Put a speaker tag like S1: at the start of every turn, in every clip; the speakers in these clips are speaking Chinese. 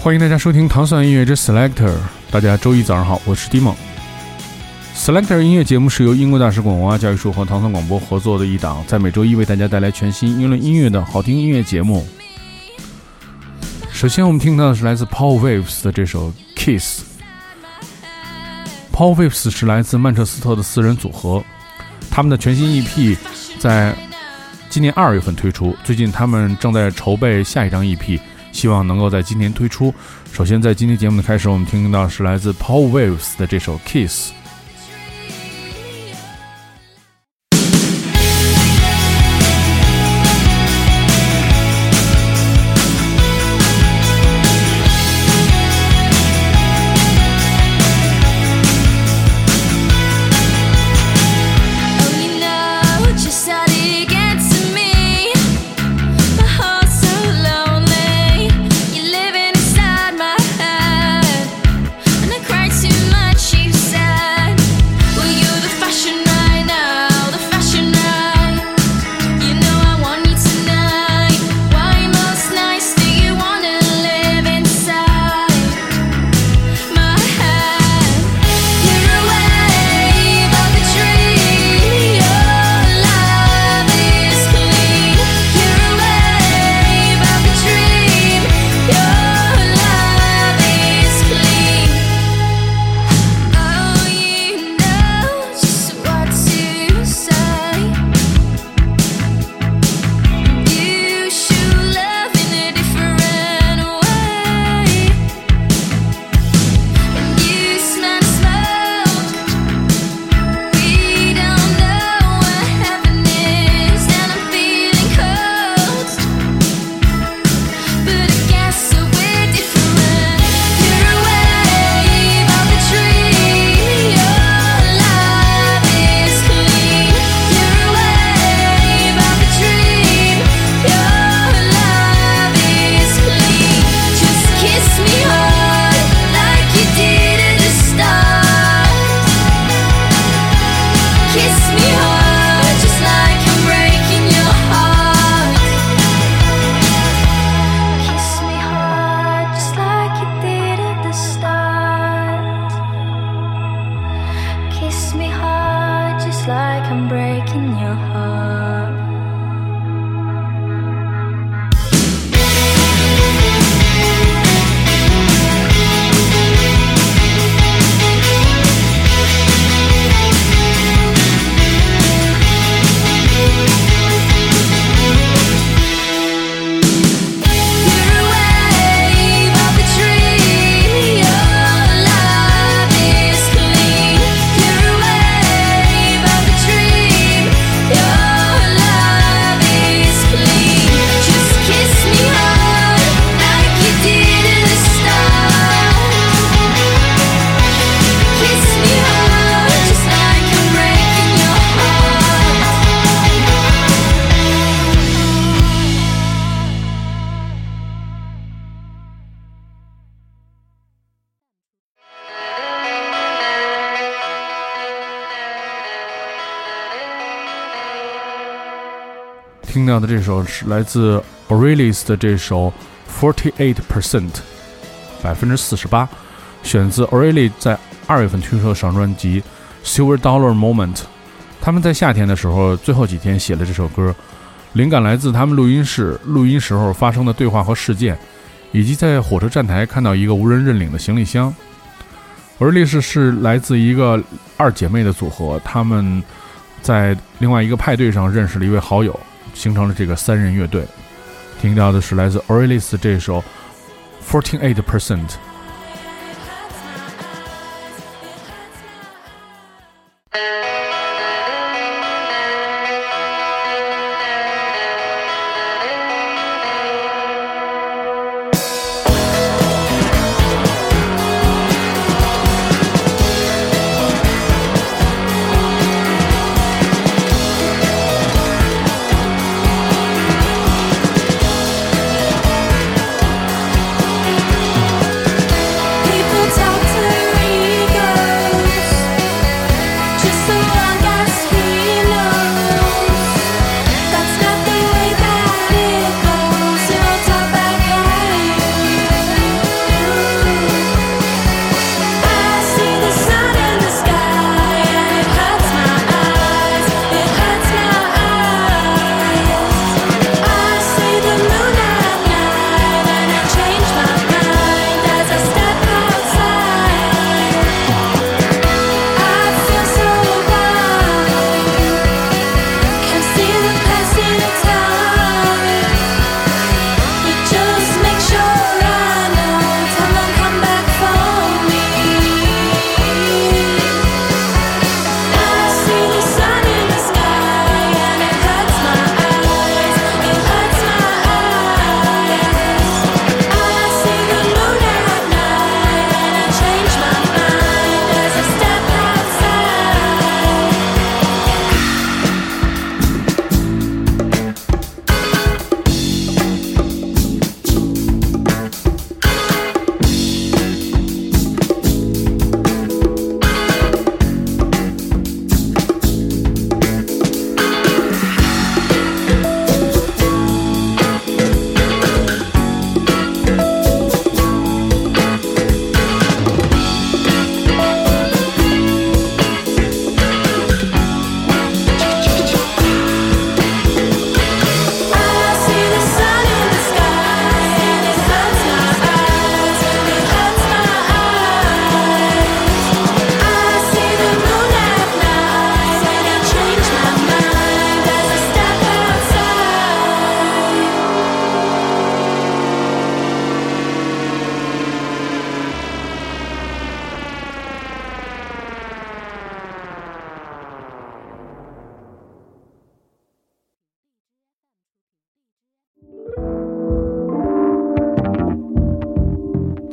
S1: 欢迎大家收听糖蒜音乐之 Selector。大家周一早上好，我是 Dimon。Selector 音乐节目是由英国大使馆文化教育处和糖蒜广播合作的一档，在每周一为大家带来全新英伦音乐的好听音乐节目。首先，我们听到的是来自 Paul Waves 的这首《Kiss》。Paul Waves 是来自曼彻斯特的四人组合，他们的全新 EP 在今年二月份推出，最近他们正在筹备下一张 EP。希望能够在今年推出。首先，在今天节目的开始，我们听到是来自 Paul Waves 的这首《Kiss》。到的这首是来自 Aurelius 的这首 Forty Eight Percent，百分之四十八，选自 Aurelius 在二月份推出的上专辑 Silver Dollar Moment。他们在夏天的时候最后几天写了这首歌，灵感来自他们录音室录音时候发生的对话和事件，以及在火车站台看到一个无人认领的行李箱。Aurelis 是来自一个二姐妹的组合，他们在另外一个派对上认识了一位好友。形成了这个三人乐队，听到的是来自 o r e l i s 这首 Fourteen Eight Percent。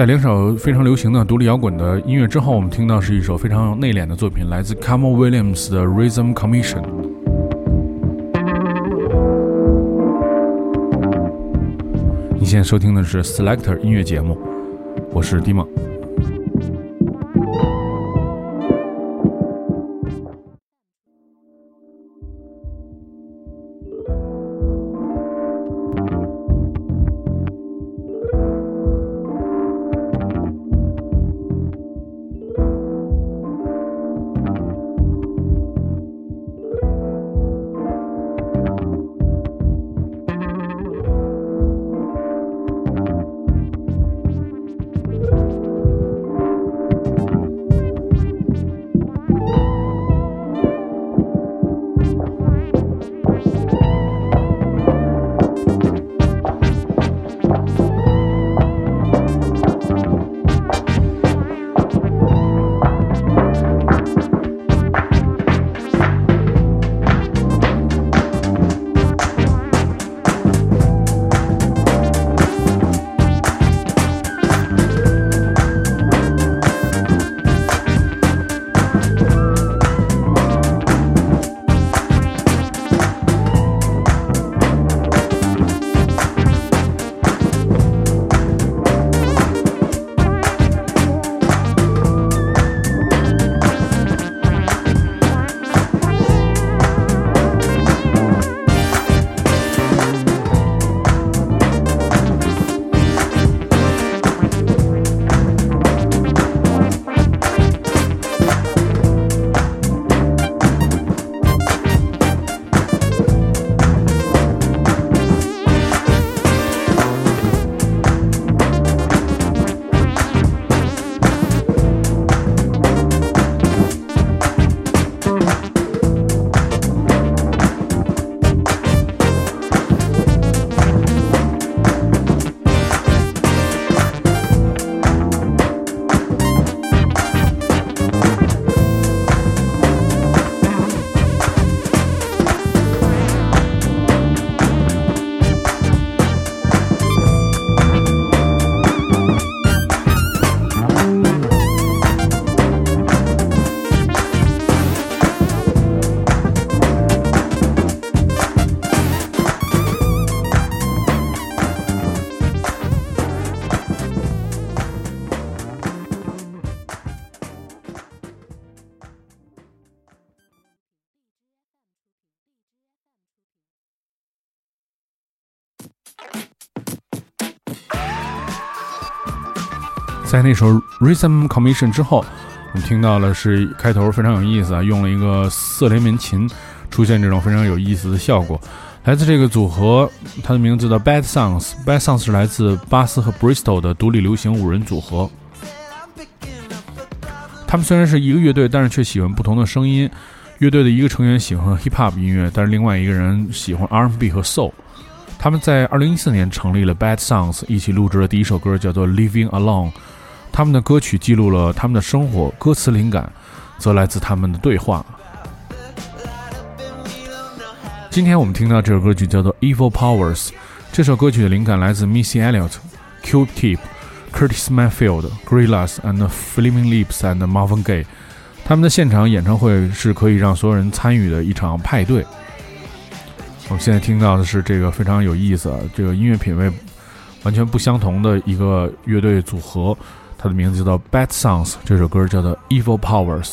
S2: 在两首非常流行的独立摇滚的音乐之后，我们听到是一首非常内敛的作品，来自 c a m e Williams 的 Rhythm Commission。你现在收听的是 Selector 音乐节目，我是 Dima 在那首 Rhythm Commission 之后，我们听到了是开头非常有意思啊，用了一个四连门琴，出现这种非常有意思的效果。来自这个组合，它的名字叫 Bad Sounds。Bad Sounds 是来自巴斯和 Bristol 的独立流行五人组合。他们虽然是一个乐队，但是却喜欢不同的声音。乐队的一个成员喜欢 Hip Hop 音乐，但是另外一个人喜欢 R&B 和 Soul。他们在2014年成立了 Bad Sounds，一起录制了第一首歌，叫做 Living Alone。他们的歌曲记录了他们的生活，歌词灵感则来自他们的对话。今天我们听到这首歌曲叫做《Evil Powers》，这首歌曲的灵感来自 Missy Elliott、Q-Tip、Curtis Mayfield、Gorillaz and Flaming Lips and Marvin Gaye。他们的现场演唱会是可以让所有人参与的一场派对。我们现在听到的是这个非常有意思，这个音乐品味完全不相同的一个乐队组合。他的名字叫做《Bad Sounds》，这首歌叫做《Evil Powers》。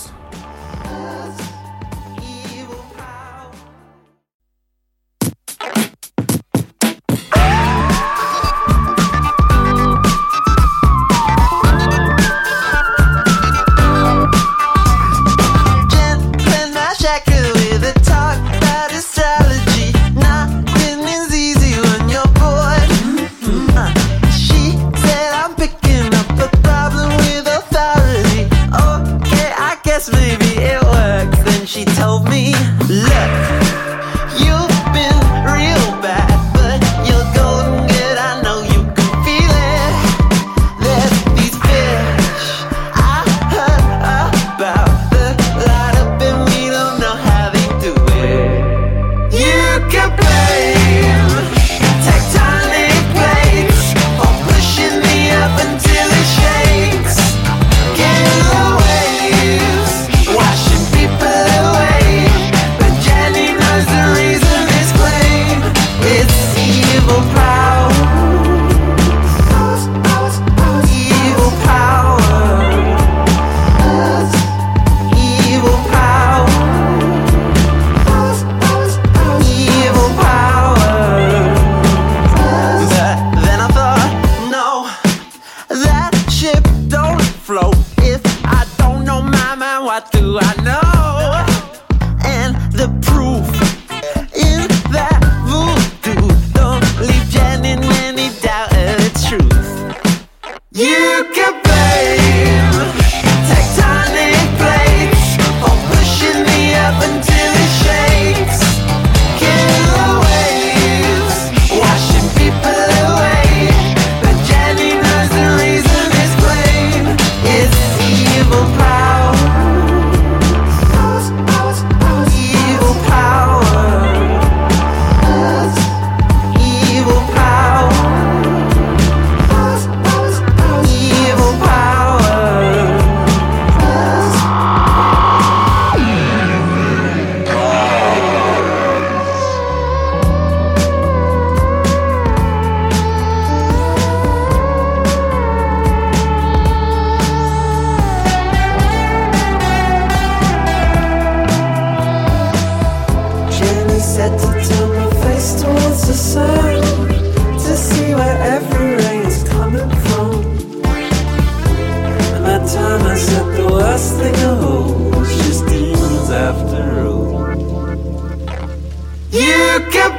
S3: You can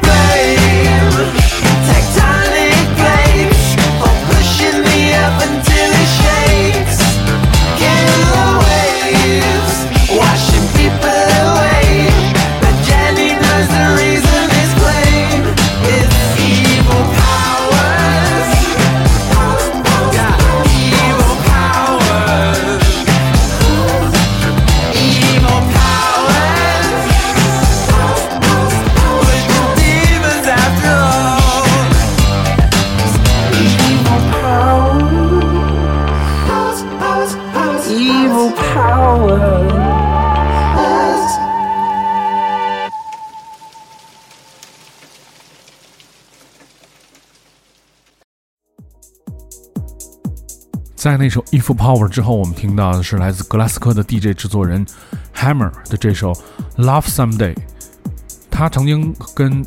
S2: 在那首《If Power》之后，我们听到的是来自格拉斯哥的 DJ 制作人 Hammer 的这首《Love Someday》。他曾经跟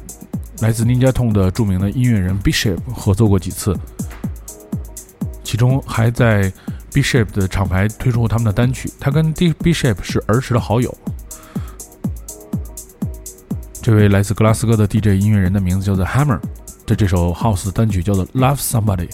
S2: 来自 Ninja Tune 的著名的音乐人 Bishop 合作过几次，其中还在 Bishop 的厂牌推出过他们的单曲。他跟 D Bishop 是儿时的好友。这位来自格拉斯哥的 DJ 音乐人的名字叫做 Hammer，的这首 House 的单曲叫做《Love Somebody》。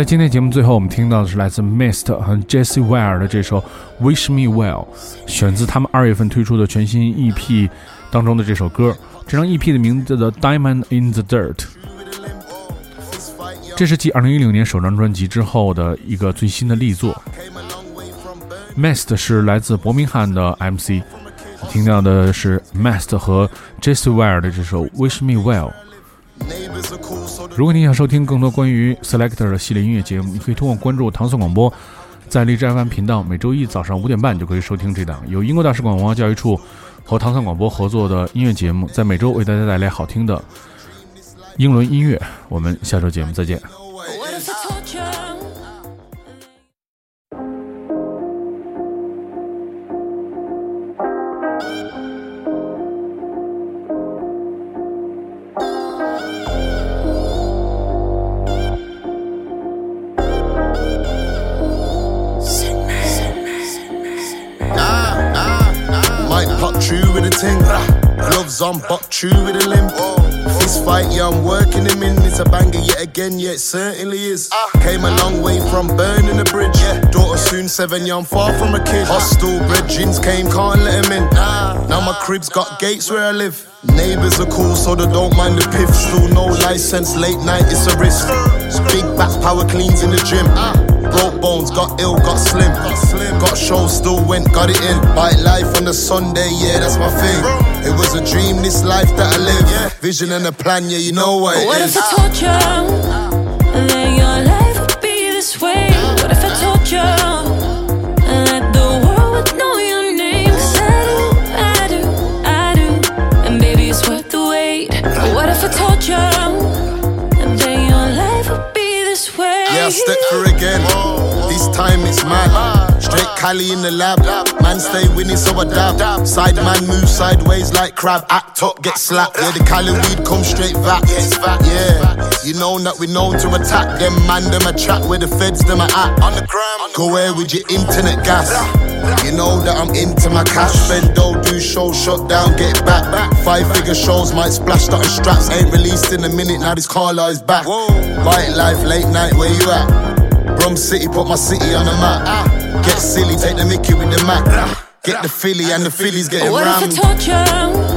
S2: 在今天节目最后，我们听到的是来自 Mist 和 Jesse Ware 的这首《Wish Me Well》，选自他们二月份推出的全新 EP 当中的这首歌。这张 EP 的名字叫《Diamond in the Dirt》，这是继2016年首张专辑之后的一个最新的力作。Mist 是来自伯明翰的 MC，听到的是 Mist 和 Jesse Ware 的这首《Wish Me Well》。如果你想收听更多关于 Selector 的系列音乐节目，你可以通过关注唐宋广播，在荔枝 FM 频道，每周一早上五点半就可以收听这档由英国大使馆文化教育处和唐宋广播合作的音乐节目，在每周为大家带来好听的英伦音乐。我们下周节目再见。
S3: I'm buck true with a limp. This fight, yeah, I'm working him in. It's a banger yet again, yeah, it certainly is. Came a long way from burning the bridge. Daughter soon seven, yeah, I'm far from a kid. Hostile jeans came, can't let him in. Now my crib's got gates where I live. Neighbors are cool, so they don't mind the piff. Still no license, late night, it's a risk. Big back power cleans in the gym. Broke bones, got ill, got slim. Got shows, still went, got it in. Bite life on the Sunday, yeah, that's my thing. It was a dream, this life that I live. Vision and a plan, yeah, you know what it
S1: what
S3: is.
S1: if I told you that your life would be this way? What if I told you that the world would know your name? Cause I do, I do, I do. And baby, it's worth the wait. What if I told you that your life would be this way?
S3: Yeah, I step for again. This time it's mad. Straight Cali in the lab. Man stay winning, so I dab. Side man move sideways like crab. Act up, get slapped. Yeah, the Cali weed come straight back. Yeah, you know that we known to attack them. Man, them a trap where the feds them are at. On the gram, go where with your internet gas. You know that I'm into my cash. Dough, do show, shut down, get back. Five figure shows might splash out straps. Ain't released in a minute, now this car is back. White life, late night, where you at? Rum City, put my city on the map. Get silly, take the Mickey with the Mac. Get the Philly and the Phillies getting rammed.
S1: What if I told you?